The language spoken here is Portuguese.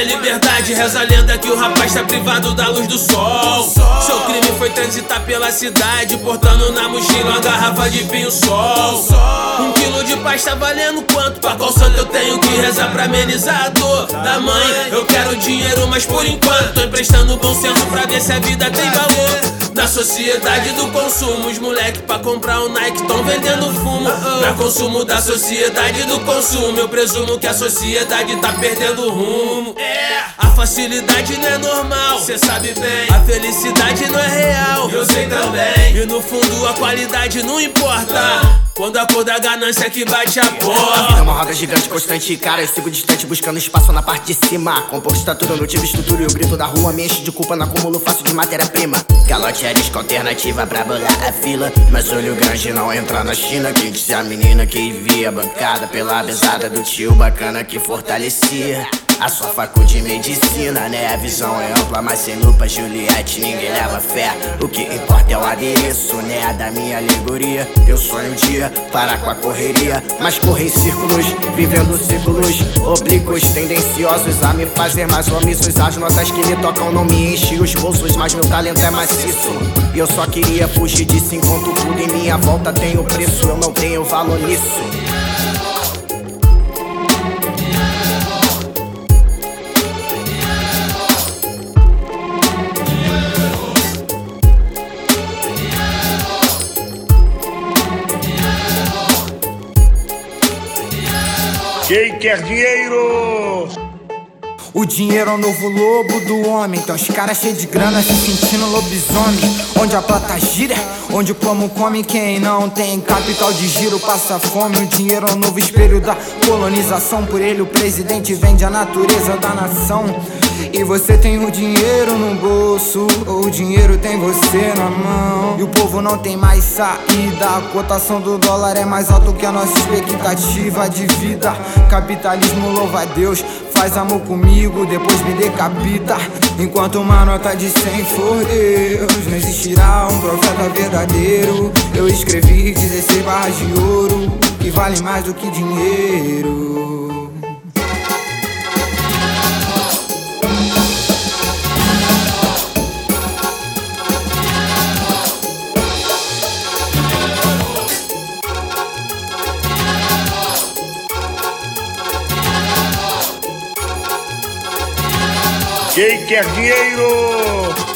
é liberdade, reza a lenda que o rapaz tá privado da luz do sol. Seu crime foi transitar pela cidade, portando na mochila uma garrafa de vinho sol. Um quilo de paz tá valendo quanto? Pra qual santo eu tenho que rezar pra amenizar a dor da mãe? Eu quero dinheiro, mas por enquanto tô emprestando bom senso pra ver se a vida tem valor. Na sociedade do consumo, os moleque pra comprar um Nike tão vendendo fumo. Na consumo da sociedade do consumo, eu presumo que a sociedade tá perdendo rumo. A facilidade não é normal, cê sabe bem. A felicidade não é real, eu sei também. E no fundo a qualidade não importa. Quando a cor da ganância que bate a porta. É uma roda gigante, constante, cara. Eu sigo distante, buscando espaço na parte de cima. Composto tudo no tive estrutura e o grito da rua me enche de culpa no acúmulo fácil de matéria-prima. Calote é disco alternativa pra bolar a fila. Mas olho grande não entra na China. Quem disse a menina que via bancada pela mesada do tio bacana que fortalecia. A sua facu de medicina, né? A visão é ampla, mas sem lupa, Juliette, ninguém leva fé. O que importa é o adereço, né? Da minha alegoria. Eu sonho um dia parar com a correria, mas correr em círculos, vivendo círculos oblíquos, tendenciosos a me fazer mais omissos. As notas que me tocam não me enchem os bolsos, mas meu talento é maciço. E eu só queria fugir disso enquanto tudo em minha volta tem o preço. Eu não tenho valor nisso. Quem quer dinheiro? O dinheiro é o novo lobo do homem. Então os caras cheios de grana se sentindo lobisomem. Onde a plata gira, onde o como come quem não tem capital de giro passa fome. O dinheiro é o novo espelho da colonização. Por ele o presidente vende a natureza da nação. E você tem o dinheiro no bolso, ou o dinheiro tem você na mão. E o povo não tem mais saída. A cotação do dólar é mais alta que a nossa expectativa de vida. Capitalismo louva a Deus, faz amor comigo, depois me decapita. Enquanto uma nota de 100 for Deus, não existirá um profeta verdadeiro. Eu escrevi 16 barras de ouro, que vale mais do que dinheiro. Quer dinheiro?